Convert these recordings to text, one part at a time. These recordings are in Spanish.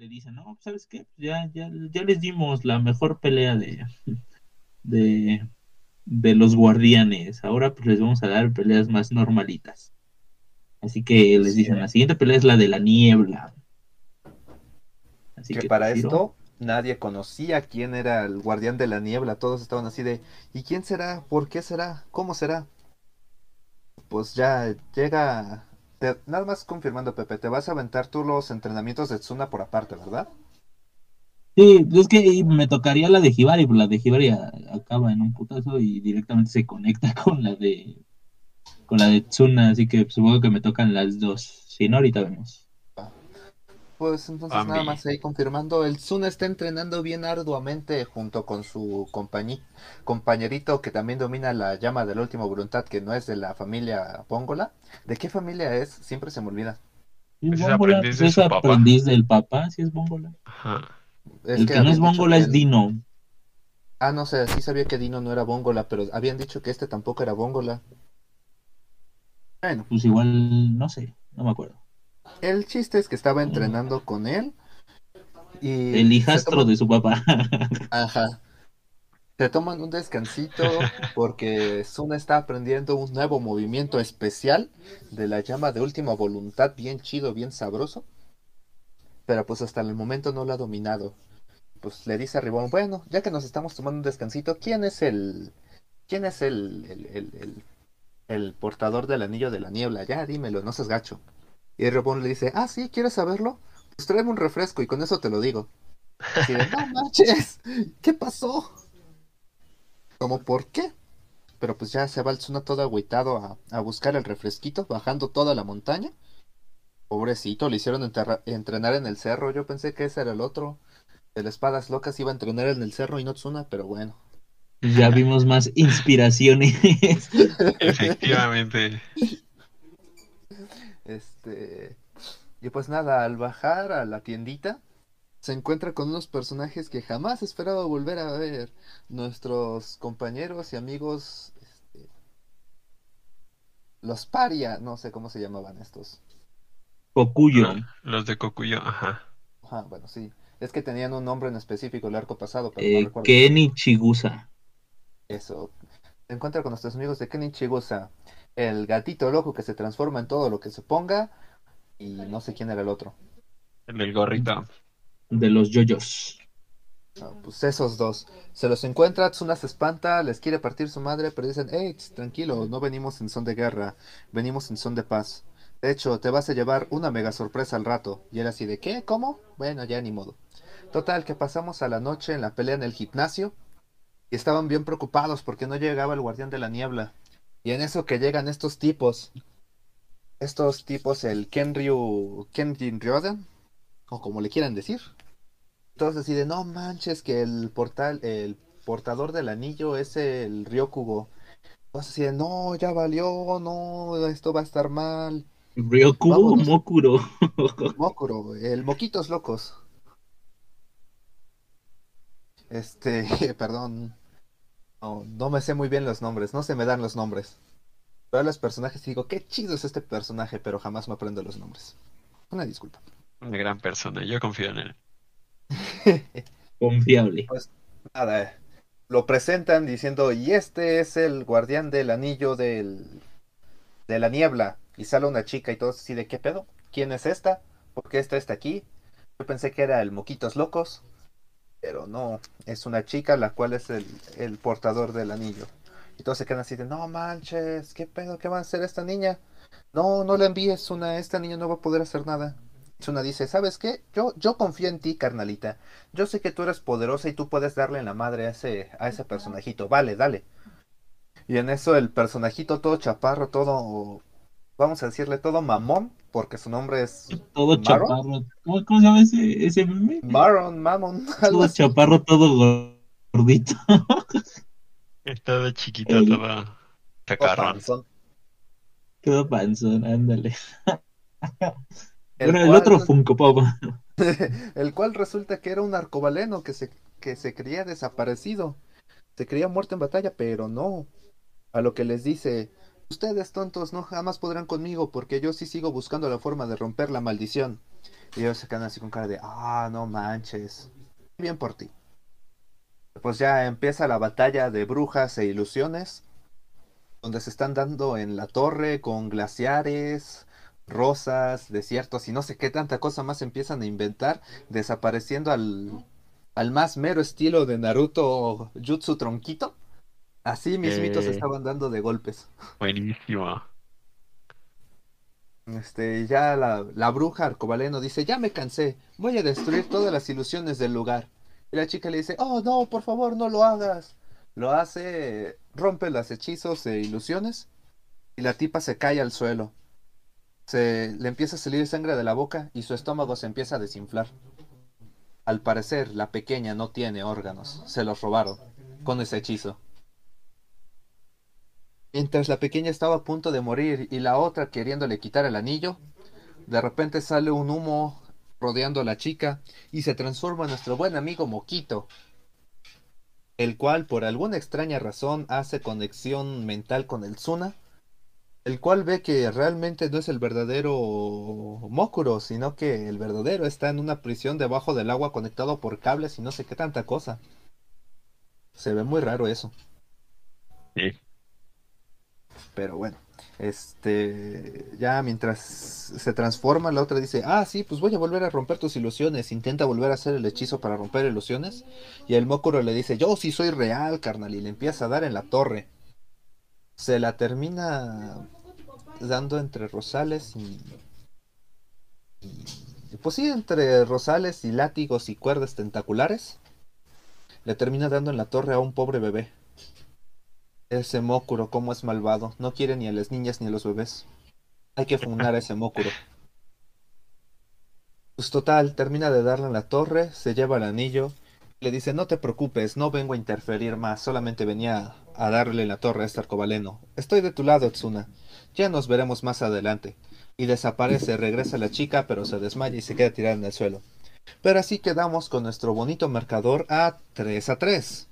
le dicen, no, ¿sabes qué? Ya, ya, ya les dimos la mejor pelea de, de, de los guardianes. Ahora pues les vamos a dar peleas más normalitas. Así que les dicen, la siguiente pelea es la de la niebla. Así que, para esto nadie conocía quién era el guardián de la niebla. Todos estaban así de, ¿y quién será? ¿Por qué será? ¿Cómo será? Pues ya llega... nada más confirmando, Pepe, te vas a aventar tú los entrenamientos de Tsuna por aparte, ¿verdad? Sí, es que me tocaría la de Hibari, pero la de Hibari acaba en un putazo y directamente se conecta con la de con la de Tsuna, así que supongo que me tocan las dos. Si no, ahorita vemos. Pues entonces nada más ahí confirmando, el Tsuna está entrenando bien arduamente junto con su compañerito que también domina la llama de la última voluntad, que no es de la familia Póngola. ¿De qué familia es? Siempre se me olvida. Es, aprendiz, es aprendiz del papá, si es Bóngola. Ajá el que, no es Bongola es Dino. Ah, no sé, sí sabía que Dino no era Bongola, pero habían dicho que este tampoco era Bongola. Bueno. Pues igual, no sé, no me acuerdo. El chiste es que estaba entrenando con él. Y el hijastro de su papá. Ajá. Se toman un descansito porque Suna está aprendiendo un nuevo movimiento especial de la llama de última voluntad, bien chido, bien sabroso pero pues hasta el momento no lo ha dominado. Pues le dice a Ribón, bueno, ya que nos estamos tomando un descansito, ¿quién es el... ¿Quién es el, el, el, portador del anillo de la niebla? Ya, dímelo, no seas gacho. Y Ribón le dice, ah, sí, ¿quieres saberlo? Pues tráeme un refresco y con eso te lo digo. Y de, no manches, ¿qué pasó? ¿Cómo por qué? Pero pues ya se va el Tsuna todo agüitado a, a buscar el refresquito, bajando toda la montaña. Pobrecito, le hicieron entrenar en el cerro. Yo pensé que ese era el otro. El Espadas Locas iba a entrenar en el cerro y no Tsuna, pero bueno. Ya vimos más inspiraciones. Efectivamente. Este. Y pues nada, al bajar a la tiendita, se encuentra con unos personajes que jamás esperaba volver a ver. Nuestros compañeros y amigos. Este, los paria, no sé cómo se llamaban estos. Cocuyo. Ah, los de Cocuyo, ajá. Ajá, bueno, sí. Es que tenían un nombre en específico el arco pasado, pero no eh, recuerdo. Kenny Chigusa. Eso. Se encuentra con nuestros amigos de Kenny Chigusa. El gatito loco que se transforma en todo lo que se ponga. Y no sé quién era el otro. El del gorrito. De los yoyos. pues esos dos. Se los encuentra, Tsuna se espanta, les quiere partir su madre, pero dicen, hey, tranquilo, no venimos en son de guerra, venimos en son de paz. De hecho, te vas a llevar una mega sorpresa al rato. Y era así de, ¿qué? ¿Cómo? Bueno, ya ni modo. Total, que pasamos a la noche en la pelea en el gimnasio. Y estaban bien preocupados porque no llegaba el guardián de la niebla. Y en eso que llegan estos tipos. Estos tipos, el Kenryu... Kenjin Ryodan. O como le quieran decir. Entonces así de, no manches que el portal... El portador del anillo es el Ryokugo. Entonces así de, no, ya valió, no, esto va a estar mal. Ryoku o Mokuro. Mokuro, el Moquitos Locos. Este, perdón. No, no me sé muy bien los nombres, no se me dan los nombres. Veo a los personajes y digo, qué chido es este personaje, pero jamás me aprendo los nombres. Una disculpa. Una gran persona, yo confío en él. Confiable. Pues nada, lo presentan diciendo, y este es el guardián del anillo del, de la niebla y sale una chica y todos así de qué pedo, ¿quién es esta? ¿Por qué esta está aquí? Yo pensé que era el Moquitos Locos, pero no, es una chica la cual es el, portador del anillo. Y todos se quedan así de, no manches, ¿qué pedo? ¿Qué va a hacer esta niña? No, no le envíes una, esta niña no va a poder hacer nada. Una dice, ¿sabes qué? Yo, yo confío en ti, carnalita. Yo sé que tú eres poderosa y tú puedes darle en la madre a ese, a ese personajito. Vale, dale. Y en eso el personajito todo chaparro, todo vamos a decirle todo mamón, porque su nombre es. Todo chaparro. ¿Cómo, se llama ese, ese meme? Maron, mamón. Todo chaparro, todo gordito. todo chiquito, todo chacarrón. Todo panzón, ándale. El, el otro Funko Pop. el cual resulta que era un arcobaleno que se, que se creía desaparecido. Se creía muerto en batalla, pero no. A lo que les dice, Ustedes tontos no jamás podrán conmigo porque yo sí sigo buscando la forma de romper la maldición. Y ellos se quedan así con cara de, ah, no manches. Bien por ti. Pues ya empieza la batalla de brujas e ilusiones, donde se están dando en la torre con glaciares, rosas, desiertos y no sé qué tanta cosa más empiezan a inventar, desapareciendo al, al más mero estilo de Naruto Jutsu Tronquito. Así mismitos Eh. estaban dando de golpes. Buenísimo. Este, ya la, la bruja arcobaleno dice, ya me cansé, voy a destruir todas las ilusiones del lugar. Y la chica le dice, oh no, por favor, no lo hagas. Lo hace, rompe los hechizos e ilusiones y la tipa se cae al suelo. Se le empieza a salir sangre de la boca y su estómago se empieza a desinflar. Al parecer, la pequeña no tiene órganos, se los robaron con ese hechizo. Mientras la pequeña estaba a punto de morir y la otra queriéndole quitar el anillo, de repente sale un humo rodeando a la chica y se transforma en nuestro buen amigo Moquito, el cual por alguna extraña razón hace conexión mental con el Tsuna, el cual ve que realmente no es el verdadero Mokuro, sino que el verdadero está en una prisión debajo del agua conectado por cables y no sé qué tanta cosa. Se ve muy raro eso. Sí. Pero bueno, este, ya mientras se transforma, la otra dice, ah, sí, pues voy a volver a romper tus ilusiones, intenta volver a hacer el hechizo para romper ilusiones. Y el Mokuro le dice, yo sí soy real, carnal, y le empieza a dar en la torre. Se la termina dando entre Rosales y... Pues sí, entre Rosales y látigos y cuerdas tentaculares. Le termina dando en la torre a un pobre bebé. Ese Mokuro, cómo es malvado. No quiere ni a las niñas ni a los bebés. Hay que funar a ese Mokuro. Pues total, termina de darle en la torre, se lleva el anillo. Le dice, no te preocupes, no vengo a interferir más, solamente venía a darle la torre a este arcobaleno. Estoy de tu lado, Tsuna. Ya nos veremos más adelante. Y desaparece, regresa la chica, pero se desmaya y se queda tirada en el suelo. Pero así quedamos con nuestro bonito marcador a 3 a 3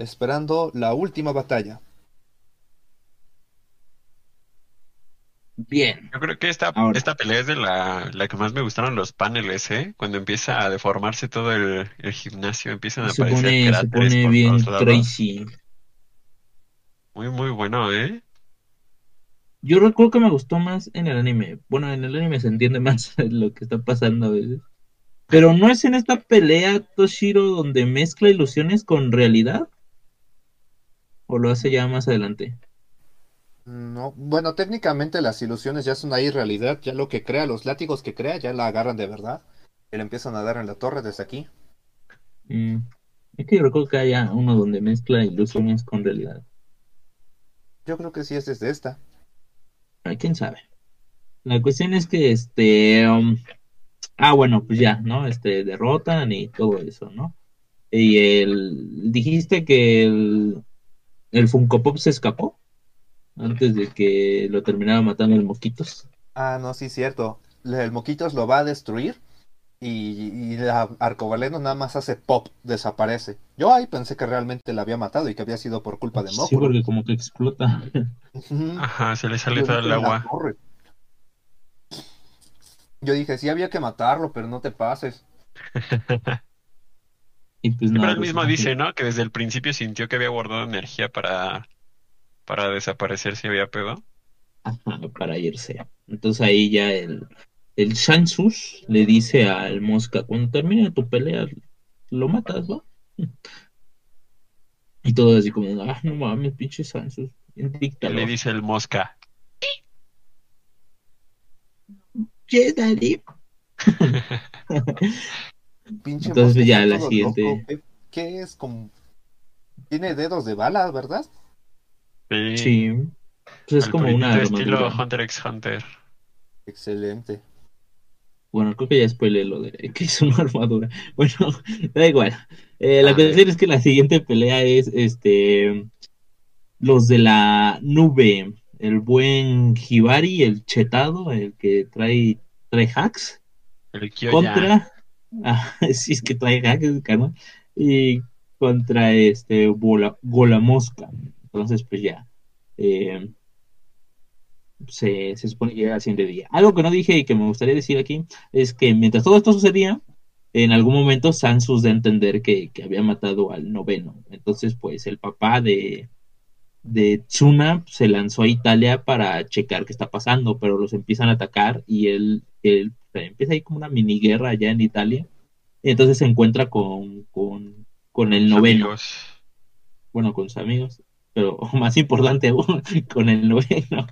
esperando la última batalla. Bien. Yo creo que esta, Ahora. esta pelea es de la, la que más me gustaron los paneles, ¿eh? Cuando empieza a deformarse todo el, el gimnasio, empiezan a Se aparecer pone, se cráteres pone por bien todos lados. crazy. Muy, muy bueno, ¿eh? Yo recuerdo que me gustó más en el anime. Bueno, en el anime se entiende más lo que está pasando a veces. Pero no es en esta pelea, Toshiro, donde mezcla ilusiones con realidad. ¿O lo hace ya más adelante? No, bueno, técnicamente las ilusiones ya son ahí realidad, ya lo que crea, los látigos que crea, ya la agarran de verdad. Y le empiezan a dar en la torre desde aquí. Mm, Es que yo recuerdo que haya uno donde mezcla ilusiones con realidad. Yo creo que sí es desde esta. Ay, quién sabe. La cuestión es que este. um, ah, bueno, pues ya, ¿no? Este, derrotan y todo eso, ¿no? Y el. Dijiste que el. El Funko Pop se escapó antes de que lo terminara matando el Moquitos. Ah, no, sí, cierto. El Moquitos lo va a destruir y, y la Arcobaleno nada más hace pop, desaparece. Yo ahí pensé que realmente la había matado y que había sido por culpa de Sí, Mokuro. porque como que explota. Ajá, se le sale todo el dije, "La agua. torre". Yo dije, sí había que matarlo, pero no te pases. Y pues Sí, no. pero él pues, mismo no. dice, ¿no? Que desde el principio sintió que había guardado energía para, para desaparecer si había pedo. Ajá, para irse. Entonces ahí ya el, el Shansus le dice al Mosca, cuando termine tu pelea, lo matas, ¿va? Y todo así como, ah, no mames, pinche dictador. le dice el mosca. "Yes, daddy". Pinche Entonces, ya la siguiente. loco. ¿Qué, es? Como... Tiene dedos de bala, ¿verdad? Sí, Sí. Pues es al como una estilo armadura. Hunter x Hunter. Excelente. Bueno, creo que ya spoilé lo de que es una armadura. Bueno, da igual. Eh, la Ah, cuestión es que la siguiente pelea es este los de la nube, el buen Hibari, el chetado, el que trae trae hacks El Kyoya. contra ah, sí es que trae hacks, carnal, y contra este Bola, Gola Mosca. Entonces, pues ya. eh, se, se supone que llega al siguiente día. Algo que no dije y que me gustaría decir aquí es que mientras todo esto sucedía, en algún momento Sansus de entender que, que había matado al noveno. Entonces, pues el papá de, de Tsuna se lanzó a Italia para checar qué está pasando, pero los empiezan a atacar y él, él empieza ahí como una mini guerra allá en Italia. Y entonces se encuentra con, con, con el noveno. Amigos. Bueno, con sus amigos, pero más importante aún, con el noveno.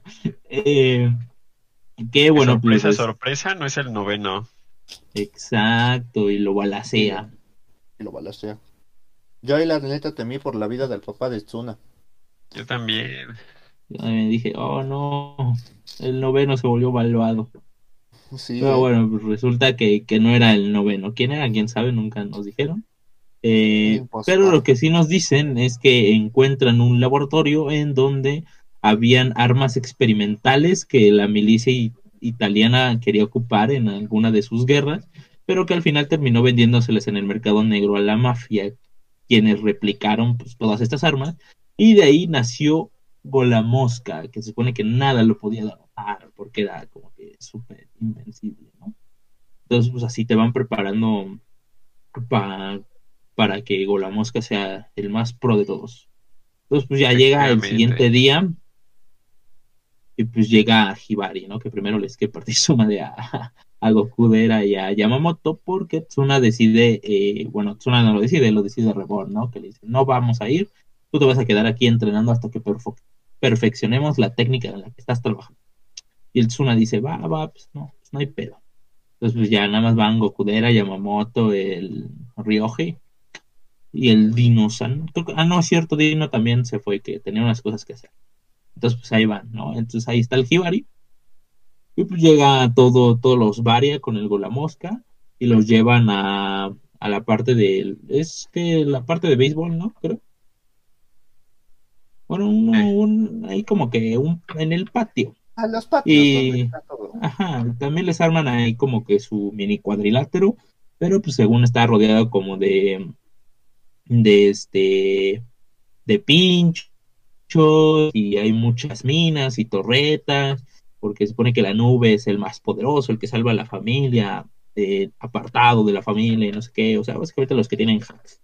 Eh, qué bueno, sorpresa, pues, sorpresa, no es el noveno. Exacto, y lo balacea. Y lo balacea. Yo ahí la neta temí por la vida del papá de Tsuna. Yo también. Yo también dije, oh no, el noveno se volvió malvado. Sí, Pero bueno, pues resulta que, que no era el noveno. ¿Quién era? ¿Quién sabe? Nunca nos dijeron. Eh, pero lo que sí nos dicen es que encuentran un laboratorio en donde habían armas experimentales que la milicia italiana quería ocupar en alguna de sus guerras, pero que al final terminó vendiéndoseles en el mercado negro a la mafia, quienes replicaron pues, todas estas armas, y de ahí nació Golamosca, que se supone que nada lo podía derrotar, porque era como que súper invencible, ¿no? Entonces, pues así te van preparando pa- para que Golamosca sea el más pro de todos. Entonces, pues ya llega el siguiente día y pues llega Hibari, ¿no? Que primero les que partir su madre a, a Goku Dera y a Yamamoto porque Tsuna decide, eh, bueno, Tsuna no lo decide, lo decide Reborn, ¿no? Que le dice, no vamos a ir, tú te vas a quedar aquí entrenando hasta que perfo- perfeccionemos la técnica en la que estás trabajando. Y el Tsuna dice, va, va, pues no, pues no hay pedo. Entonces pues ya nada más van Gokudera, Yamamoto, el Ryoji y el Dino-san. Creo que- Ah, no, es cierto, Dino también se fue, que tenía unas cosas que hacer. Entonces pues ahí van, ¿no? Entonces ahí está el Hibari. Y pues llega todo, todos los Varia con el Golamosca y los llevan a, a la parte del... Es que la parte de béisbol, ¿no? Creo. Bueno, uno, Eh. un, ahí como que un, en el patio. A los patios, Y- donde está todo. Ajá, también les arman ahí como que su mini cuadrilátero, pero pues según está rodeado como de, de este, de pinchos y hay muchas minas y torretas, porque se supone que la nube es el más poderoso, el que salva a la familia, eh, apartado de la familia y no sé qué, o sea, básicamente los que tienen hacks.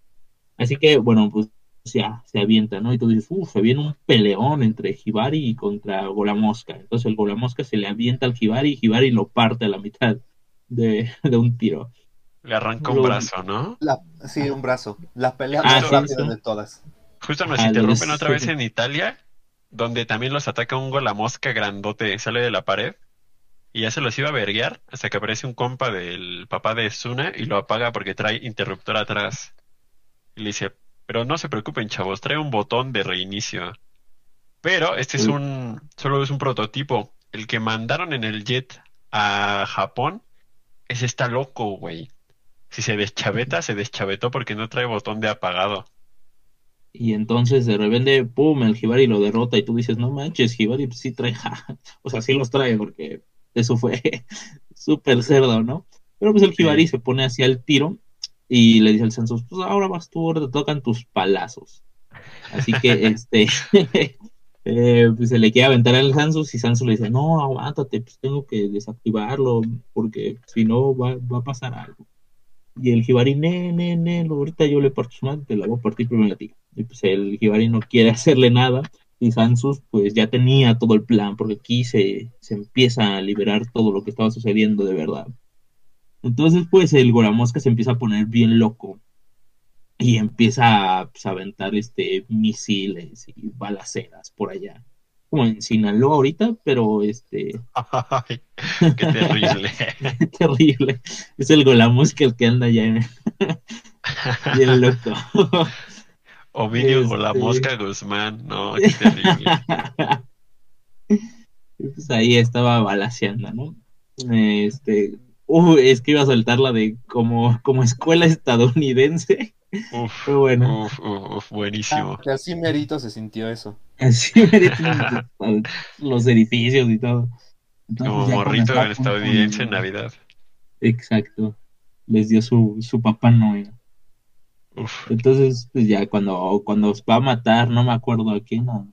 Así que, bueno, pues ya se avienta, ¿no? Y tú dices, uff, se viene un peleón entre Hibari y contra Golamosca. Entonces el Golamosca se le avienta al Hibari y Hibari lo parte a la mitad de, de un tiro. Le arranca un Lo- brazo, ¿no? La- sí, un brazo. La pelea Ah, más sí, rápida sí. de todas. Justo nos interrumpen otra vez en Italia, donde también los ataca un golamosca grandote, sale de la pared y ya se los iba a verguear hasta que aparece un compa del papá de Suna y lo apaga porque trae interruptor atrás. Y le dice, pero no se preocupen, chavos, trae un botón de reinicio. Pero este es un, solo es un prototipo. El que mandaron en el jet a Japón, ese está loco, güey. Si se deschaveta, se deschavetó porque no trae botón de apagado. Y entonces de repente, pum, el Hibari lo derrota y tú dices, no manches, Hibari pues, sí trae, o sea, sí los trae porque eso fue súper cerdo, ¿no? Pero pues el Sí. Hibari se pone hacia el tiro y le dice al Sansos, pues ahora vas tú, ahora te tocan tus palazos. Así que este, eh, pues se le quiere aventar al Sansos y Sansos le dice, no, aguántate, pues tengo que desactivarlo porque si no va, va a pasar algo. Y el Hibari, ne, ne, ne, ahorita yo le parto su madre, te la voy a partir primero a ti. Y pues el Hibari no quiere hacerle nada. Y Sansus pues ya tenía todo el plan, porque aquí se, se empieza a liberar todo lo que estaba sucediendo de verdad. Entonces pues el Goramosca se empieza a poner bien loco. Y empieza a, pues, a aventar este misiles y balaceras por allá. Como en Sinaloa ahorita, pero este Ay, qué terrible. terrible. Es el Golamosca el que anda allá en- bien loco. Ovidio Este- con la mosca Guzmán, no, qué terrible. Pues ahí estaba balaseando, ¿no? Este, uh, es que iba a soltar la de como, como escuela estadounidense, Uf, pero bueno, uf, buenísimo. Ah, que así merito se sintió eso. así merecen los edificios y todo. Entonces, Como morrito punto estadounidense de- en Navidad. Exacto, les dio su, su papá Noel. Uf, Entonces, pues ya cuando, cuando va a matar, no me acuerdo a quién, a,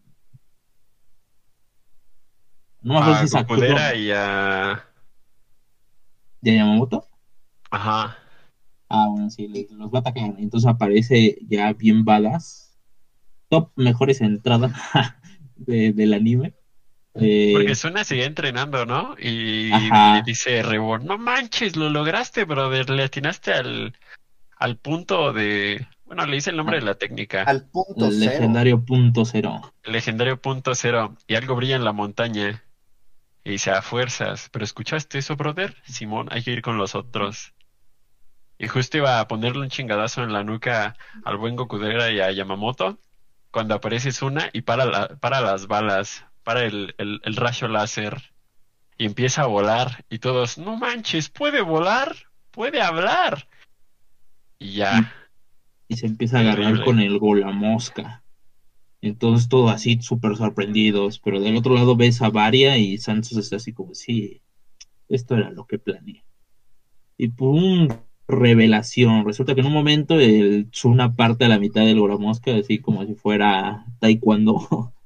No me acuerdo A si Kuro y a... de Yamamoto. Ajá. Ah, bueno, sí, los va a atacar. Entonces aparece ya bien balas. Top mejores entradas de- del anime. Eh, Porque Suna seguía entrenando, ¿no? Y Ajá. le dice Reborn, no manches, lo lograste, brother, le atinaste al, al punto de... Bueno, le dice el nombre de la técnica. Al punto el cero. legendario punto cero. Legendario punto cero. Y algo brilla en la montaña. Y dice, a fuerzas. ¿Pero escuchaste eso, brother? Simón, hay que ir con los otros. Y justo iba a ponerle un chingadazo en la nuca al buen Gokudera y a Yamamoto. Cuando aparece Suna y para, la- para las balas, para el, el, el rayo láser. Y empieza a volar. Y todos, no manches, puede volar, puede hablar. Y ya. Y se empieza a agarrar con el golamosca. Entonces todo así súper sorprendidos. Pero del otro lado ves a Varia y Santos está así como, sí, esto era lo que planeé. Y pum, revelación. Resulta que en un momento el Tsuna parte a la mitad del golamosca, así como si fuera taekwondo.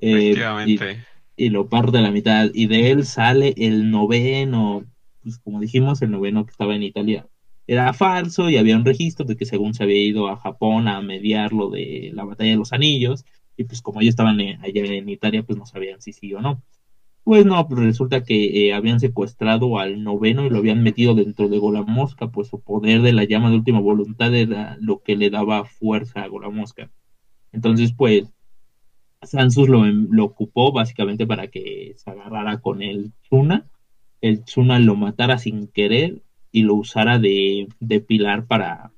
Eh, y, y lo parte a la mitad. Y de él sale el noveno. Pues como dijimos, el noveno que estaba en Italia era falso y había un registro de que según se había ido a Japón a mediar lo de la batalla de los anillos. Y pues como ellos estaban en- allá en Italia, pues no sabían si sí o no. Pues no, pues resulta que eh, habían secuestrado al noveno y lo habían metido dentro de Golamosca, pues su poder de la llama de última voluntad era lo que le daba fuerza a Golamosca. Entonces, pues, Sansus lo, lo ocupó básicamente para que se agarrara con el Tsuna, el Tsuna lo matara sin querer y lo usara de, de pilar para,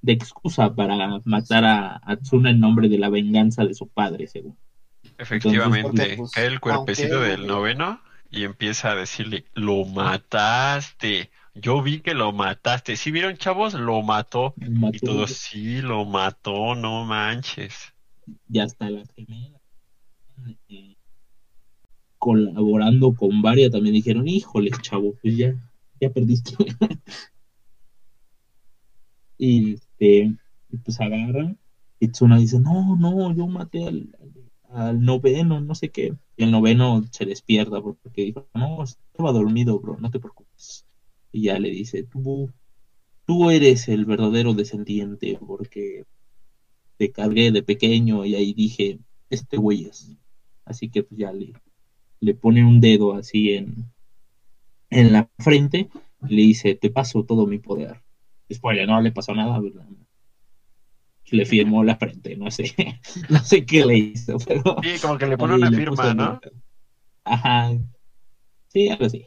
de excusa para matar a, a Tsuna en nombre de la venganza de su padre, según. Efectivamente, Porque, pues, cae el cuerpecito aunque- del noveno y empieza a decirle, lo mataste. Yo vi que lo mataste. ¿Sí vieron, chavos? Lo mató. Y todos, sí, lo mató, no manches. y hasta las gemelas eh, colaborando con varias también dijeron, híjole, chavo, pues ya, ya perdiste. y este, pues agarran, y Tsuna dice, no, no, yo maté al- al noveno, no sé qué. Y el noveno se despierta porque dijo, no, estaba dormido, bro, no te preocupes. Y ya le dice, tú, tú eres el verdadero descendiente porque te cargué de pequeño y ahí dije, este güey es. Así que pues ya le, le pone un dedo así en, en la frente y le dice, te paso todo mi poder. Ya no le pasó nada, ¿verdad? Le firmó la frente, no sé, no sé qué le hizo, pero Sí, como que le pone una le firma, ¿no? el- Ajá, sí, algo así.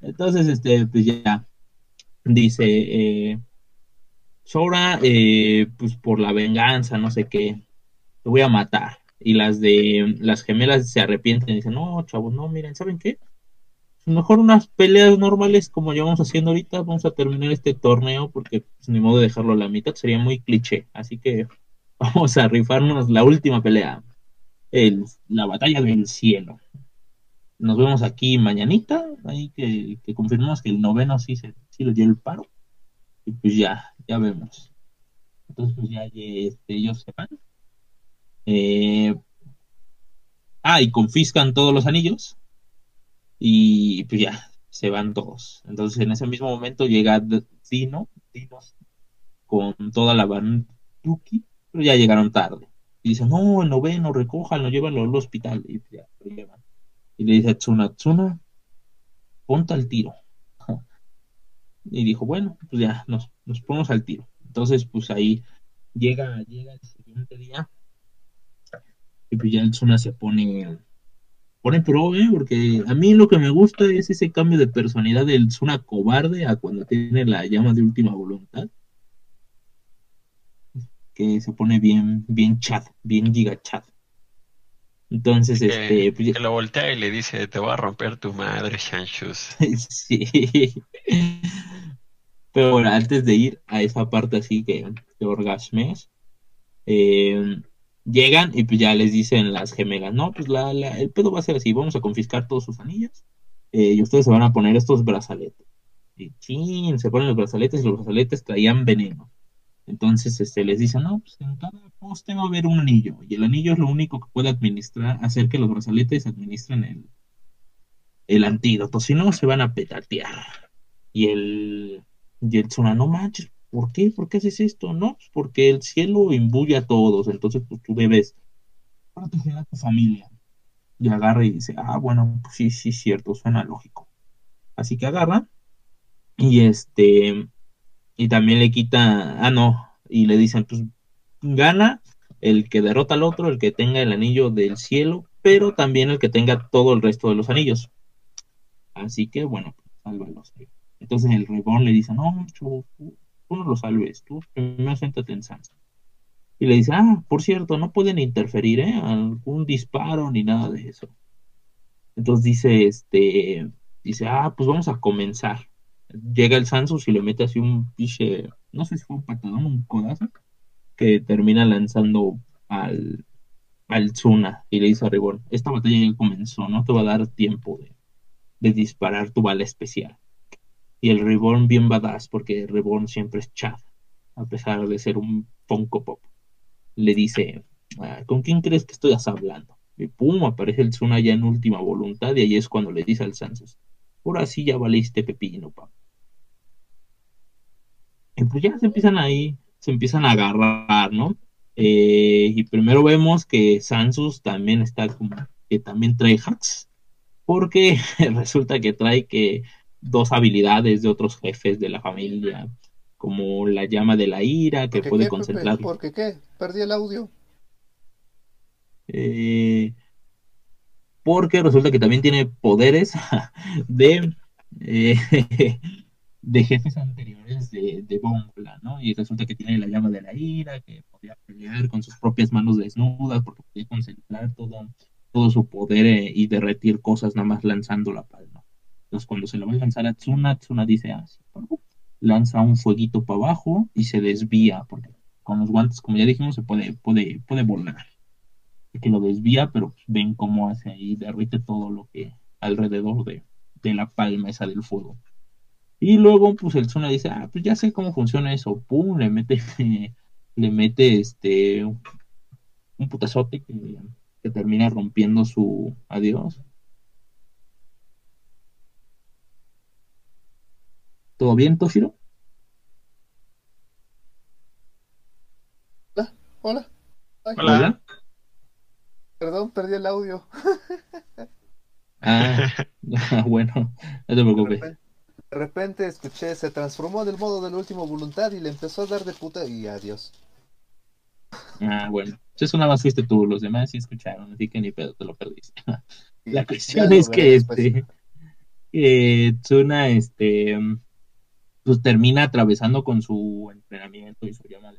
Entonces, este, pues ya dice, eh, Sora, eh, pues por la venganza, no sé qué, te voy a matar. Y las de las gemelas se arrepienten y dicen, no, chavos, no, miren, ¿saben qué? Mejor unas peleas normales como llevamos haciendo ahorita, vamos a terminar este torneo porque pues, ni modo de dejarlo a la mitad, sería muy cliché. Así que vamos a rifarnos la última pelea, el, la batalla del cielo. Nos vemos aquí mañanita, ahí que, que confirmamos que el noveno sí, se, sí lo dio el paro. Y pues ya, ya vemos. Entonces pues ya este, ellos se van. Eh, ah, y confiscan todos los anillos. Y pues ya, se van todos. Entonces en ese mismo momento llega Dino, con toda la banduki, pero ya llegaron tarde. Y dicen, no, el noveno, recójanlo, llévanlo al hospital. Y ya, lo llevan. Y le dice a Tsuna, Tsuna, ponte al tiro. Y dijo, bueno, pues ya, nos, nos ponemos al tiro. Entonces, pues ahí llega, llega el siguiente día. Y pues ya el Tsuna se pone, pone pro, ¿eh? Porque a mí lo que me gusta es ese cambio de personalidad del Tsuna cobarde a cuando tiene la llama de última voluntad. Que se pone bien, bien chat, bien giga chat. Entonces, Que, este, pues, que lo voltea y le dice, te voy a romper tu madre, Shanshus. Sí. Pero bueno, antes de ir a esa parte así que, que orgasmes, eh, llegan y pues ya les dicen las gemelas, no, pues la, la- el pedo va a ser así, vamos a confiscar todos sus anillos eh, y ustedes se van a poner estos brazaletes. Y chin, se ponen los brazaletes y los brazaletes traían veneno. Entonces este, les dicen, no, pues en cada poste va a haber un anillo y el anillo es lo único que puede administrar, hacer que los brazaletes administren el, el antídoto, si no se van a petatear. Y el, y el no manches, ¿por qué? ¿Por qué haces esto? No, pues porque el cielo imbuye a todos, entonces pues tú debes proteger a tu familia. Y agarra y dice, ah, bueno, pues sí, sí, cierto, suena lógico. Así que agarra y este, y también le quita, ah, no, y le dicen, pues gana el que derrota al otro, el que tenga el anillo del cielo, pero también el que tenga todo el resto de los anillos. Así que, bueno, pues, Entonces el Reborn le dice, no, tú, no lo salves, tú primero siéntate en Sans. Y le dice, ah, por cierto, no pueden interferir, ¿eh? Algún disparo ni nada de eso. Entonces dice, este, dice, ah, pues vamos a comenzar. Llega el Sansus y le mete así un piche, no sé si fue un patadón, un codazo, que termina lanzando al, al Tsuna y le dice a Reborn, esta batalla ya comenzó, no te va a dar tiempo de disparar tu bala especial. Y el Reborn bien badass, porque Reborn siempre es Chad, a pesar de ser un Funko Pop. Le dice, ah, ¿con quién crees que estoy hablando? Y pum, aparece el Tsuna ya en última voluntad y ahí es cuando le dice al Sansus, ahora sí ya valiste pepino, papá. Y pues ya se empiezan ahí, se empiezan a agarrar, ¿no? Eh, y primero vemos que Sansus también está como que también trae hacks, porque resulta que trae que dos habilidades de otros jefes de la familia, como la llama de la ira, que puede concentrar. ¿Por qué qué? Perdí el audio. Eh, porque resulta que también tiene poderes de, eh, de jefes anteriores de, de ¿no? Y resulta que tiene la llama de la ira, que podía pelear con sus propias manos desnudas, porque podía concentrar todo, todo su poder eh, y derretir cosas nada más lanzando la palma. Entonces cuando se lo va a lanzar a Tsuna, Tsuna dice ah, lanza un fueguito para abajo y se desvía, porque con los guantes, como ya dijimos, se puede, puede, puede volar que lo desvía, pero pues, ven cómo hace ahí, derrite todo lo que alrededor de, la palma esa del fuego. Y luego, pues el Zuna dice, ah, pues ya sé cómo funciona eso, pum, le mete, le mete este un putazote que, que termina rompiendo su adiós. ¿Todo bien, Toshiro? Hola, hola. Hola. Perdón, perdí el audio. ah, bueno, no te preocupes. De repente, escuché, se transformó en el modo de la última voluntad y le empezó a dar de puta y adiós. Ah, bueno. Eso nada más fuiste tú, los demás sí escucharon, así que ni pedo, te lo perdiste. la cuestión es que este que Tsuna este pues termina atravesando con su entrenamiento y su llama de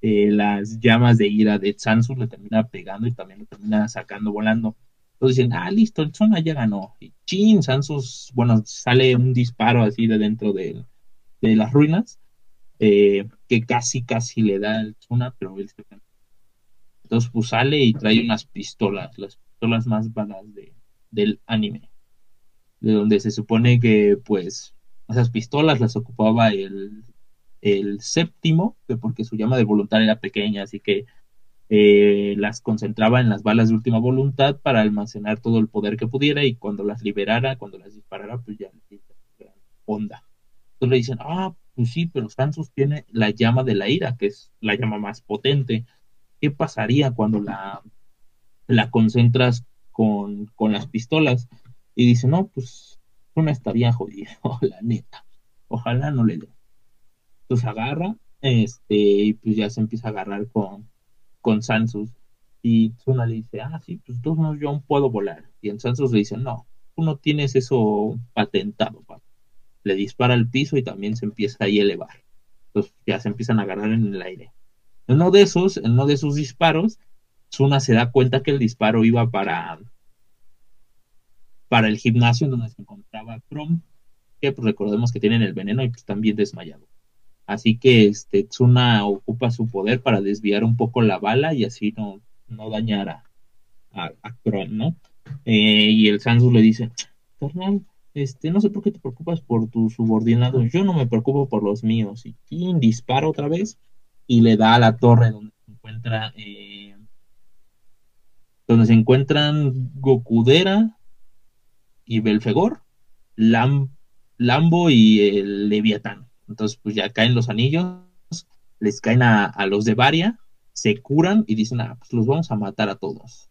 eh, las llamas de ira de Sansus le termina pegando y también lo termina sacando volando. Entonces dicen, ah, listo, el Zona ya ganó. Y chin, Sansus, bueno, sale un disparo así de dentro de, las ruinas, eh, que casi, casi le da el Zona, pero él se Entonces, pues sale y trae unas pistolas, las pistolas más balas de, del anime. De donde se supone que, pues, esas pistolas las ocupaba el el séptimo, porque su llama de voluntad era pequeña, así que eh, las concentraba en las balas de última voluntad para almacenar todo el poder que pudiera y cuando las liberara, cuando las disparara, pues ya onda. Entonces le dicen, ah, pues sí, pero Sansus tiene la llama de la ira, que es la llama más potente. ¿Qué pasaría cuando la, la concentras con, con las pistolas? Y dice, no, pues no estaría jodido, la neta. Ojalá no le dé pues agarra, este, y pues ya se empieza a agarrar con, con Sansus. Y Tsuna le dice, ah, sí, pues tú no, yo puedo volar. Y en Sansus le dice, no, tú no tienes eso patentado, Le dispara al piso y también se empieza ahí a elevar. Entonces ya se empiezan a agarrar en el aire. En uno de esos, en uno de esos disparos, Tsuna se da cuenta que el disparo iba para, para el gimnasio en donde se encontraba Chrome, que pues recordemos que tienen el veneno y pues están bien desmayados. Así que este, Tsuna ocupa su poder para desviar un poco la bala y así no, no dañar a, a, ¿no? Eh, y el Sansu le dice, carnal, este, no sé por qué te preocupas por tus subordinados, yo no me preocupo por los míos. Y King dispara otra vez y le da a la torre donde se encuentra, eh, donde se encuentran Gokudera, y Belfegor, Lam, Lambo y el Leviatán. Entonces, pues ya caen los anillos, les caen a, a los de Varia, se curan y dicen, ah, pues los vamos a matar a todos.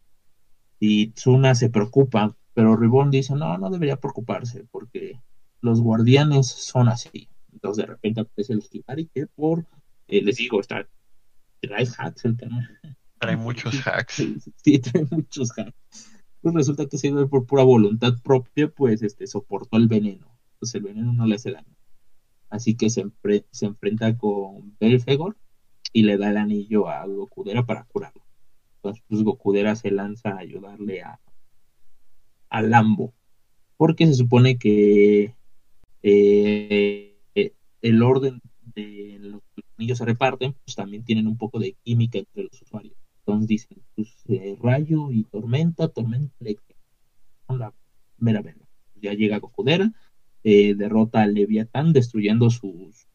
Y Tsuna se preocupa, pero Ribón dice, no, no debería preocuparse, porque los guardianes son así. Entonces de repente aparece el Hibari que por, eh, les digo, está, trae hacks el tema. Trae muchos hacks. Sí, sí, trae muchos hacks. Pues resulta que se por pura voluntad propia, pues este soportó el veneno. Pues el veneno no le hace daño. Así que se, enfrenta con Belfegor y le da el anillo a Gokudera para curarlo. Entonces, pues Gokudera se lanza a ayudarle a, a Lambo. Porque se supone que eh, el orden de los anillos se reparten, pues también tienen un poco de química entre los usuarios. Entonces dicen, pues eh, rayo y tormenta, tormenta eléctrica. La mera. Ya llega Gokudera, eh, derrota al Leviatán, destruyendo sus,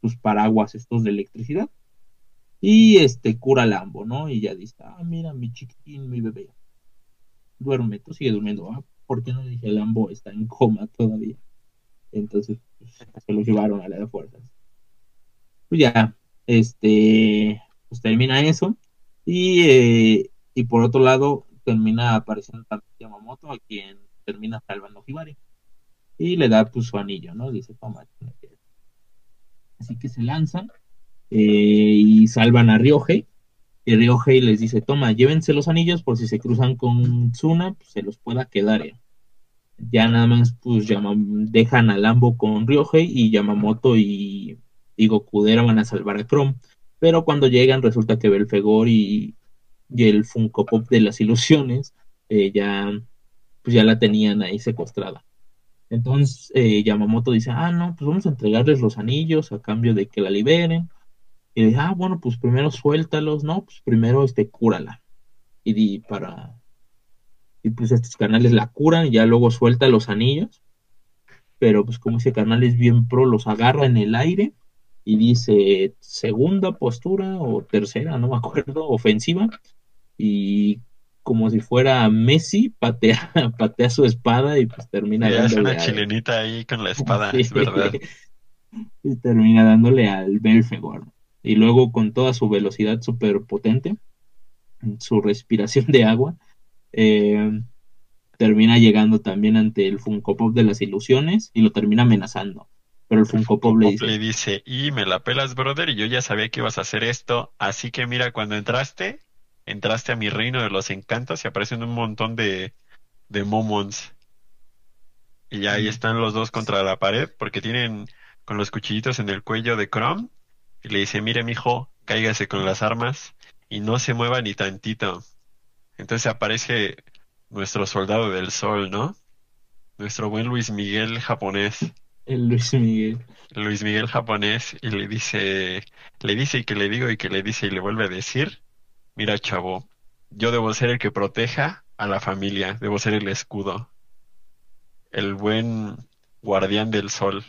sus paraguas estos de electricidad. Y este cura a Lambo, ¿no? Y ya dice, ah, mira, mi chiquitín, mi bebé. Duerme, tú sigue durmiendo. Ah, ¿por qué no le dije Lambo está en coma todavía? Entonces, pues, se lo llevaron a la de fuerzas. Pues ya, este, pues termina eso. Y, eh, y por otro lado, termina apareciendo también Yamamoto, a quien termina salvando Hibari. Y le da pues su anillo, ¿no? Dice, toma. Así que se lanzan eh, y salvan a Ryohei. Y Ryohei les dice, toma, llévense los anillos por si se cruzan con Tsuna, pues se los pueda quedar. ¿eh? Ya nada más pues dejan a Lambo con Ryohei y Yamamoto y, y van a salvar a Chrome. Pero cuando llegan resulta que Belfegor y, y el Funko Pop de las ilusiones eh, ya, pues ya la tenían ahí secuestrada. Entonces eh, Yamamoto dice, ah, no, pues vamos a entregarles los anillos a cambio de que la liberen. Y dice, ah, bueno, pues primero suéltalos, ¿no? Pues primero este, cúrala. Y di, para... Y pues estos canales la curan y ya luego suelta los anillos. Pero pues como ese canal es bien pro, los agarra en el aire y dice segunda postura o tercera, no me acuerdo, ofensiva. Y como si fuera Messi, patea, patea su espada y pues termina Ya es dándole una al- chilenita ahí con la espada, Sí. es verdad. Y termina dándole al Belfegor. Y luego con toda su velocidad súper potente, su respiración de agua, eh, termina llegando también ante el Funko Pop de las ilusiones y lo termina amenazando. Pero el Funko Pop le Pop le dice, dice, y me la pelas, brother, y yo ya sabía que ibas a hacer esto, así que mira, cuando entraste, entraste a mi reino de los encantos y aparecen un montón de, de momons. Y ahí están los dos contra la pared, porque tienen con los cuchillitos en el cuello de Chrome, y le dice, mire, mijo, cáigase con las armas, y no se mueva ni tantito. Entonces aparece nuestro soldado del sol, ¿no? Nuestro buen Luis Miguel japonés. El Luis Miguel. Luis Miguel japonés y le dice, le dice y que le digo y que le dice y le vuelve a decir, mira chavo, yo debo ser el que proteja a la familia, debo ser el escudo, el buen guardián del sol.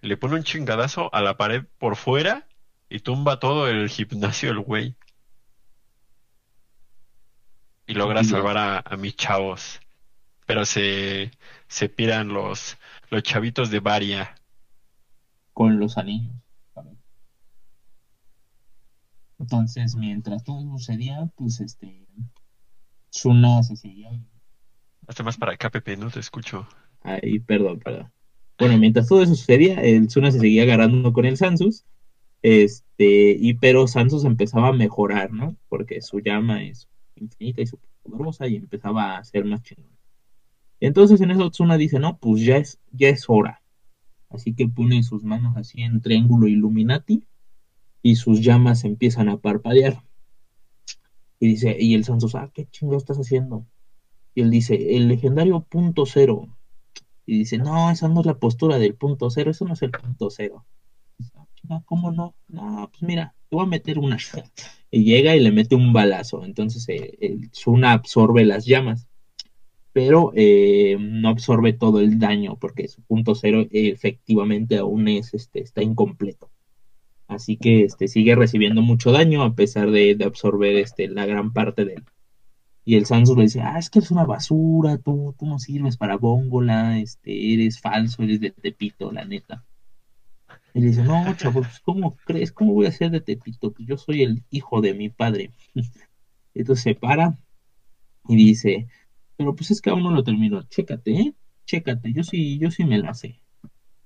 Le pone un chingadazo a la pared por fuera y tumba todo el gimnasio el güey. Y logra salvar a, a mis chavos. Pero se, se piran los, los chavitos de Varia. con los anillos. Entonces, mientras todo sucedía, pues este Tsuna se seguía Hazte más para acá, Pepe, no te escucho. ahí, perdón, perdón. Bueno, mientras todo eso sucedía, el Tsuna se seguía agarrando con el Sansus, este, y pero Sansus empezaba a mejorar, ¿no? Porque su llama es infinita y súper poderosa y empezaba a ser más chingón. Entonces en eso Tsuna dice, no, pues ya es, ya es hora. Así que pone sus manos así en triángulo Illuminati y sus llamas empiezan a parpadear. Y dice, y el Sansos, ah, ¿qué chingo estás haciendo? Y él dice, el legendario punto cero. Y dice, no, esa no es la postura del punto cero, eso no es el punto cero. Dice, "Ah, ¿cómo no? No, pues mira, te voy a meter una. Y llega y le mete un balazo. Entonces eh, el Tsuna absorbe las llamas pero eh, no absorbe todo el daño porque su punto cero efectivamente aún es, este, está incompleto. Así que este, sigue recibiendo mucho daño a pesar de, absorber este, la gran parte de él. Y el Sansus le dice, ah, es que eres una basura, tú, tú no sirves para Bóngola, este, eres falso, eres de Tepito, la neta. Y le dice, no, chavo, pues, ¿cómo crees? ¿Cómo voy a ser de Tepito? Pues yo soy el hijo de mi padre. Entonces se para y dice, pero pues es que aún no lo termino, chécate, ¿eh? Chécate, yo sí, yo sí me la sé.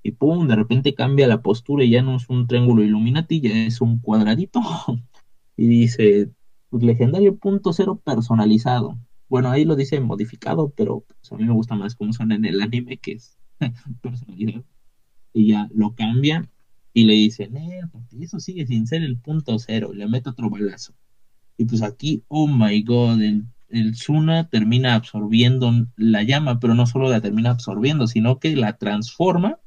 Y pum, de repente cambia la postura y ya no es un triángulo Illuminati, ya es un cuadradito. Y dice, pues, legendario punto cero personalizado. Bueno, ahí lo dice modificado, pero pues, a mí me gusta más cómo suena en el anime, que es personalizado. Y ya lo cambia y le dice, eso sigue sin ser el punto cero. Le mete otro balazo. Y pues aquí, oh my god, el, el Suna termina absorbiendo la llama, pero no solo la termina absorbiendo, sino que la transforma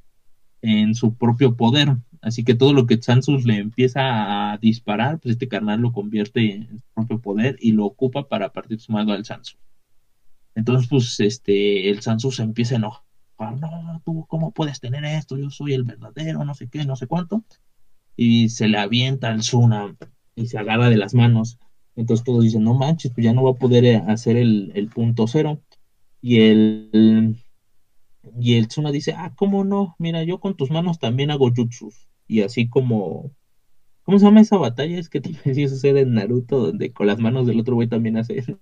en su propio poder. Así que todo lo que Sansus le empieza a disparar, pues este carnal lo convierte en su propio poder y lo ocupa para partir su mano al Sansus. Entonces, pues, este, el Sansus empieza a enojar. No, tú, ¿cómo puedes tener esto? Yo soy el verdadero, no sé qué, no sé cuánto. Y se le avienta al Suna y se agarra de las manos. Entonces todos dicen, no manches, pues ya no va a poder eh, hacer el, el punto cero. Y el, y el Tsuna dice, ah, ¿cómo no? Mira, yo con tus manos también hago jutsus. Y así como, ¿cómo se llama esa batalla? Es que te decís hacer en Naruto, donde con las manos del otro güey también hacen,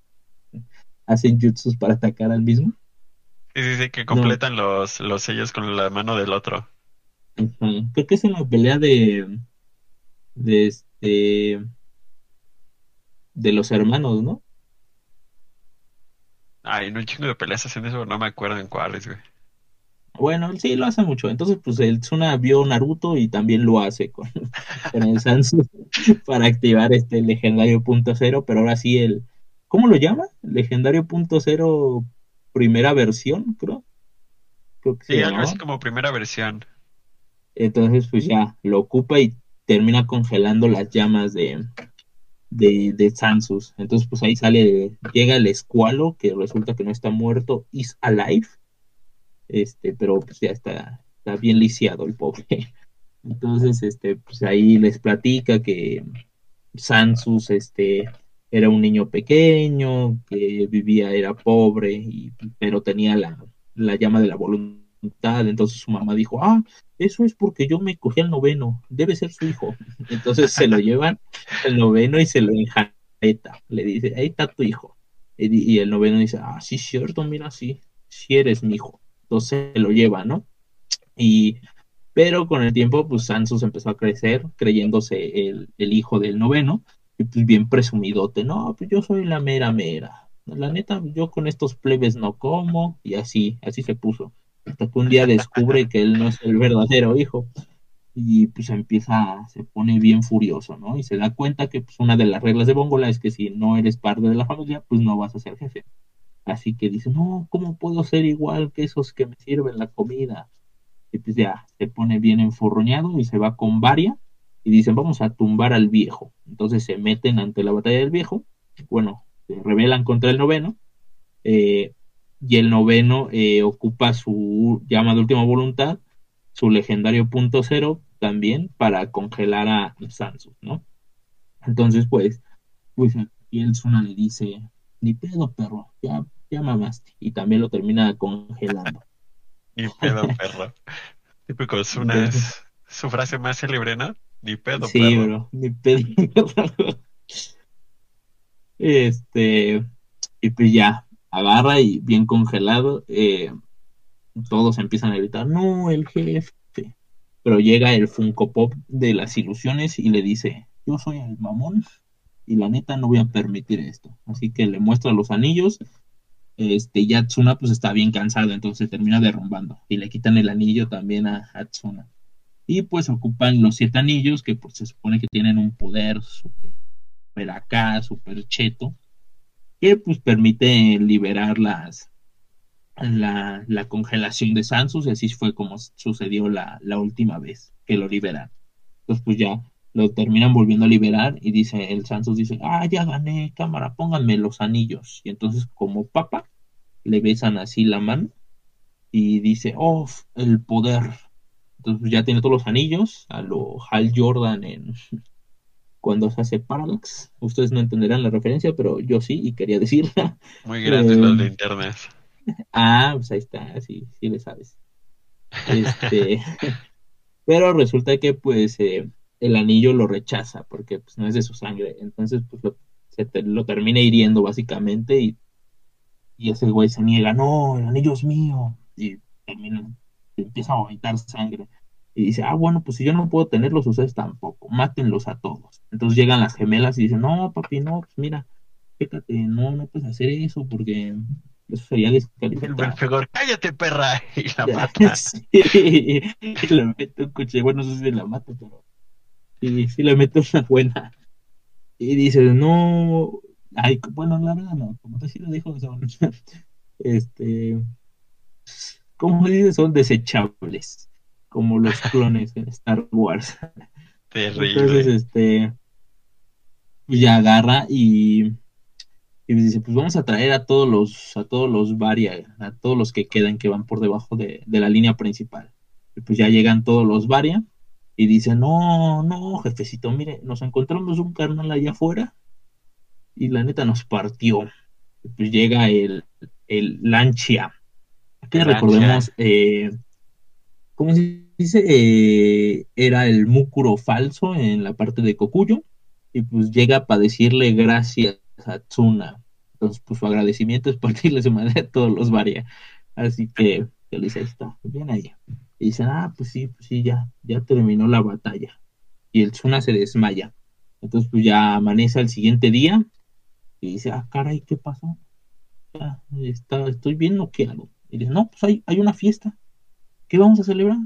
hacen jutsus para atacar al mismo. Sí, sí, sí, que completan los, los sellos con la mano del otro. Creo que es en la pelea de, de este, de los hermanos, ¿no? Ay, no un chingo de peleas hacen eso, no me acuerdo en cuáles, güey. Bueno, sí, lo hace mucho. Entonces, pues el Tsuna vio Naruto y también lo hace con, el Sansu para activar este legendario punto cero, pero ahora sí el, ¿cómo lo llama? Legendario punto cero primera versión, creo. creo que sí, algo así como primera versión. Entonces, pues ya, lo ocupa y termina congelando las llamas de, de, de Sansus. Entonces, pues ahí sale, llega el escualo, que resulta que no está muerto, is alive este, pero pues ya está, está bien lisiado el pobre. Entonces, este, pues ahí les platica que Sansus, este, era un niño pequeño, que vivía, era pobre, y, pero tenía la, la llama de la voluntad. Entonces su mamá dijo, ah, eso es porque yo me cogí al noveno, debe ser su hijo. Entonces se lo llevan el noveno y se lo enjaneta. Le dice, ahí está tu hijo. Y, el noveno dice, ah, sí, cierto, mira, sí, sí eres mi hijo entonces se lo lleva, ¿no? Y, pero con el tiempo, pues Sansus empezó a crecer, creyéndose el, hijo del noveno, y pues bien presumidote, no, pues yo soy la mera mera. La neta, yo con estos plebes no como, y así, así se puso. Hasta que un día descubre que él no es el verdadero hijo. Y pues empieza, se pone bien furioso, ¿no? Y se da cuenta que pues, una de las reglas de Bongola es que si no eres parte de la familia, pues no vas a ser jefe. Así que dice, no, ¿cómo puedo ser igual que esos que me sirven la comida? Y pues ya se pone bien enfurroñado y se va con Varia y dicen, vamos a tumbar al viejo. Entonces se meten ante la batalla del viejo, bueno, se rebelan contra el noveno, eh, y el noveno eh, ocupa su llama de última voluntad, su legendario punto cero también para congelar a Sansu, ¿no? Entonces, pues, pues aquí el Zuna le dice, ni pedo, perro, ya ya mamaste. Y también lo termina congelando. Ni pedo, perro. Típico es una su frase más célebre, ¿no? Ni pedo, sí, bro, ni pedo. este, y pues ya, agarra y bien congelado, eh, todos empiezan a gritar, no, el jefe. Pero llega el Funko Pop de las ilusiones y le dice, yo soy el mamón y la neta no voy a permitir esto. Así que le muestra los anillos este, ya Tsuna pues está bien cansado, entonces termina derrumbando y le quitan el anillo también a, Tsuna. Y pues ocupan los siete anillos que pues se supone que tienen un poder super, acá, super cheto, que pues permite liberar las, la, la, congelación de Sansus y así fue como sucedió la, la última vez que lo liberan. Entonces pues ya lo terminan volviendo a liberar y dice, el Santos dice, ah, ya gané, cámara, pónganme los anillos. Y entonces como papa, le besan así la mano y dice, oh, el poder. Entonces ya tiene todos los anillos, a lo Hal Jordan en, cuando se hace Parallax. Ustedes no entenderán la referencia, pero yo sí y quería decirla. Muy grandes Eh, los de internet. Ah, pues ahí está, sí, sí le sabes. Este, pero resulta que pues eh, el anillo lo rechaza porque pues no es de su sangre, entonces pues lo, se te- lo termina hiriendo básicamente y, y ese güey se niega, no, el anillo es mío y termina, empieza a vomitar sangre y dice, ah, bueno, pues si yo no puedo tenerlos, ustedes tampoco, mátenlos a todos. Entonces llegan las gemelas y dicen, no, papi, no, pues mira, fíjate, no, no puedes hacer eso porque eso sería. Belfegor, cállate, perra, y la mata. Sí, y le mete un cuchillo. Bueno, no sé si la mata, pero sí, sí le mete una buena. Y dice, no, ay, bueno, la verdad no, como te sí lo dijo, son, este, ¿cómo dice? Son desechables, como los clones en Star Wars. Entonces, Terrible. este, pues ya agarra y, y dice, pues vamos a traer a todos los, a todos los Varia, a todos los que quedan que van por debajo de, de la línea principal. Y pues ya llegan todos los Varia y dicen, no, no, jefecito, mire, nos encontramos un carnal allá afuera y la neta nos partió. Y pues llega el, el Lancia, que Lancia. recordemos, eh, ¿cómo se dice? Eh, era el Mukuro falso en la parte de Kokuyo y pues llega para decirle gracias a Tsuna. Entonces, pues su agradecimiento es partirle su madre a todos los Varia. Así que, que le dice, ahí está, bien ahí. Y dicen, ah, pues sí, pues sí, ya, ya terminó la batalla. Y el Tsuna se desmaya. Entonces, pues ya amanece al siguiente día y dice, ah, caray, ¿qué pasó? Ya, está, estoy bien noqueado. Y dice, no, pues hay, hay una fiesta. ¿Qué vamos a celebrar?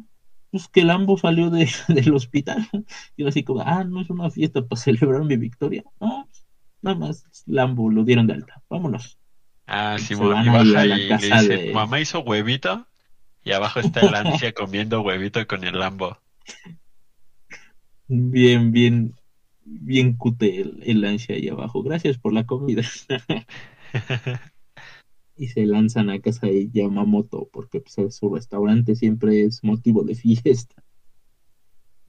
Pues que Lambo salió de, del hospital. Y así como, ah, no es una fiesta para celebrar mi victoria. No, pues, nada más Lambo lo dieron de alta. Vámonos. Ah, van y ahí la y le dice, de- mamá hizo huevito, y abajo está el ansia comiendo huevito con el Lambo. Bien, bien, bien cute el, el ansia ahí abajo. Gracias por la comida. y se lanzan a casa de Yamamoto porque pues, su restaurante siempre es motivo de fiesta.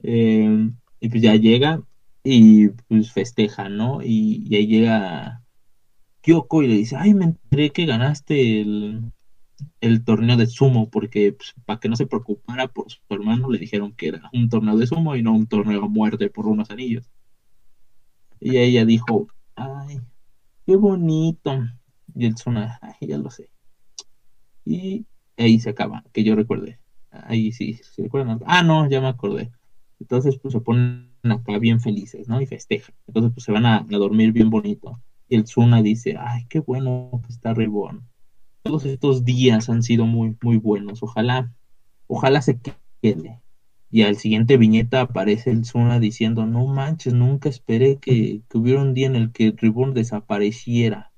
Eh, y pues ya llega y pues festeja, ¿no? Y, y ahí llega Kyoko y le dice, ay, me enteré que ganaste el, el torneo de sumo porque pues, para que no se preocupara por su hermano le dijeron que era un torneo de sumo y no un torneo a muerte por unos anillos. Y ella dijo, ay, qué bonito. Y el ay, ya lo sé. Y ahí se acaba, que yo recuerde. Ahí sí, ¿se recuerdan? Ah, no, ya me acordé. Entonces, pues se ponen acá bien felices, ¿no? Y festejan. Entonces, pues se van a, dormir bien bonito. Y el Tsuna dice, ay, qué bueno que está Reborn. Todos estos días han sido muy, muy buenos. Ojalá, ojalá se quede. Y al siguiente viñeta aparece el Tsuna diciendo, no manches, nunca esperé que, que hubiera un día en el que Reborn desapareciera.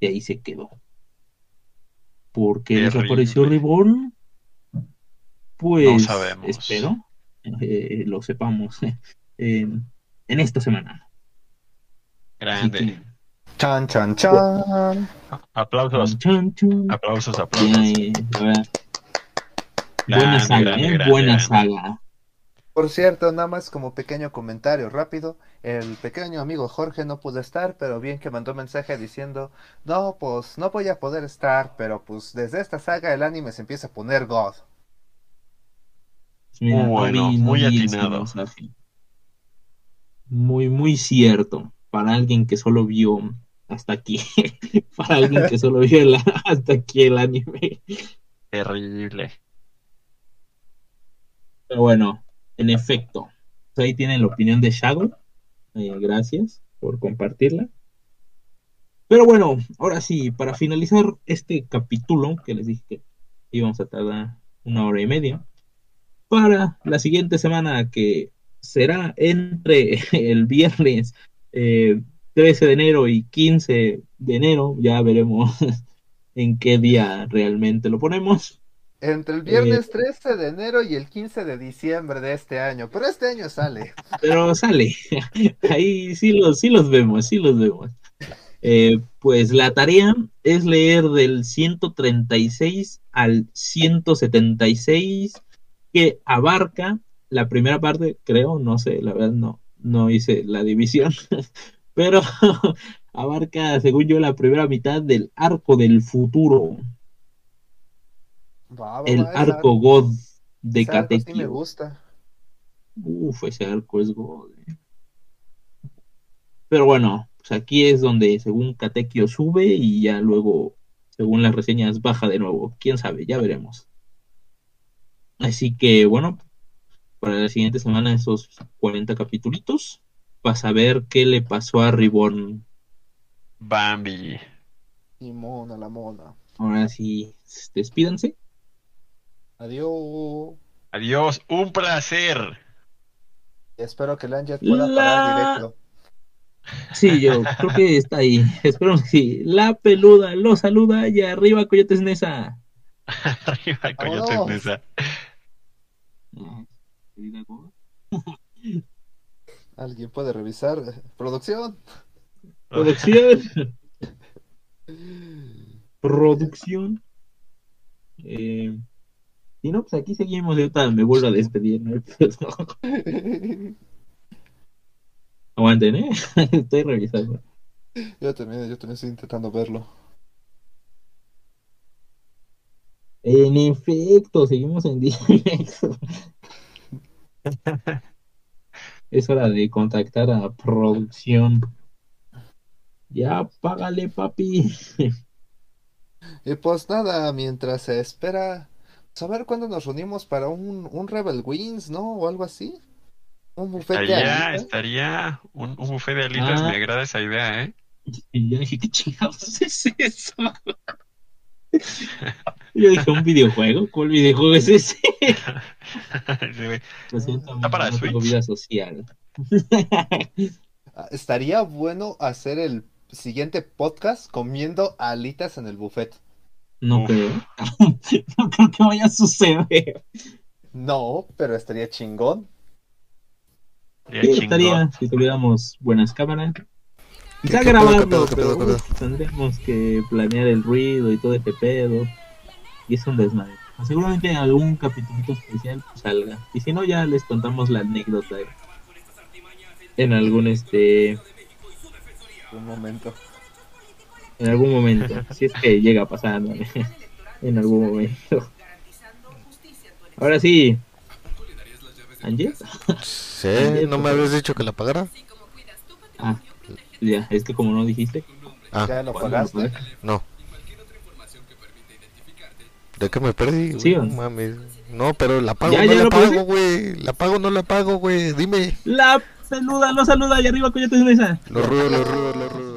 Y ahí se quedó. ¿Por qué Terrible. desapareció Reborn? Pues No sabemos. espero eh, lo sepamos en, en esta semana. Grande. que, Chan, chan, chan. Aplausos, chan, chan. aplausos, aplausos. Buena Grande, saga, grande, ¿eh? grande, Buena grande. saga. Por cierto, nada más como pequeño comentario rápido, el pequeño amigo Jorge no pudo estar, pero bien que mandó mensaje diciendo, no, pues no voy a poder estar, pero pues desde esta saga el anime se empieza a poner God. Mira, Muy bueno, vi- muy atinado. Muy, muy cierto. Para alguien que solo vio hasta aquí. Para alguien que solo vio el- hasta aquí el anime. Terrible. Pero bueno, en efecto. Ahí tienen la opinión de Shadow. Eh, gracias por compartirla. Pero bueno, ahora sí, para finalizar este capítulo, que les dije que íbamos a tardar una hora y media, para la siguiente semana que será entre el viernes eh, 13 de enero y 15 de enero, ya veremos en qué día realmente lo ponemos. Entre el viernes 13 de enero y el 15 de diciembre de este año, pero este año sale. Pero sale, ahí sí los, sí los vemos, sí los vemos. Eh, pues la tarea es leer del 136 al 176, que abarca la primera parte, creo, no sé, la verdad no, no hice la división, pero abarca, según yo, la primera mitad del arco del futuro, Va, va, el va, arco God de ese arco sí me gusta. Uf, ese arco es God. eh. Pero bueno, pues aquí es donde según Katekyo sube y ya luego, según las reseñas, baja de nuevo. Quién sabe, ya veremos. Así que bueno, para la siguiente semana esos 40 capítulos, para saber qué le pasó a Reborn. Bambi. Y mona, la mona. Ahora sí, despídanse. Adiós. Adiós, un placer. Espero que Lanjet pueda La- parar directo. Sí, yo creo que está ahí. Espero que sí. La peluda lo saluda y arriba Coyotes Nesa. Arriba, coyotes Vámonos. Nesa. ¿Alguien puede revisar? Producción. Producción. Producción. Eh, y no, pues aquí seguimos. Yo me vuelvo a despedir. ¿no? Aguanten, ¿eh? Estoy revisando. Yo también, yo también estoy intentando verlo. En efecto, seguimos en directo. Es hora de contactar a producción. Ya, págale, papi. Y pues nada, mientras se espera, saber cuándo nos reunimos para un, un Rebel Wings, ¿no? O algo así. Un buffet de alitas. estaría un, un buffet de alitas. Ah. Me agrada esa idea, ¿eh? Y yo dije, ¿qué chingados es eso? Yo dije, ¿un videojuego? ¿Cuál videojuego es ese? Lo siento, ¿Está para no tengo vida social. Ah, Estaría bueno hacer el siguiente podcast comiendo alitas en el buffet. No Uf. creo. No creo que vaya a suceder. No, pero estaría chingón. Sería Sí, chingón. estaría si tuviéramos buenas cámaras. Quizá ¿Qué- qué pedo, grabarlo, qué pedo, qué pero uf, tendríamos que planear el ruido y todo este pedo. Y es un desmadre. Seguramente en algún capítulo especial pues, salga. Y si no, ya les contamos la anécdota en algún este Un momento. En algún momento. si es que llega a pasar ¿no? en algún momento. Ahora sí. ¿Ángel? Sí, ¿no me habías dicho que la pagara? Ah, ya, es que como no dijiste. Ah, ¿Ya lo ¿cuándo lo pagaste? pagas? no. ¿De qué me perdí? güey? Sí, ¿o no no? mames. No, pero la pago, ¿Ya, no ya la lo pago, güey. La pago, no la pago, güey. Dime. La peluda, no saluda y arriba, coño, te. Lo rudo, lo rudo, lo rudo.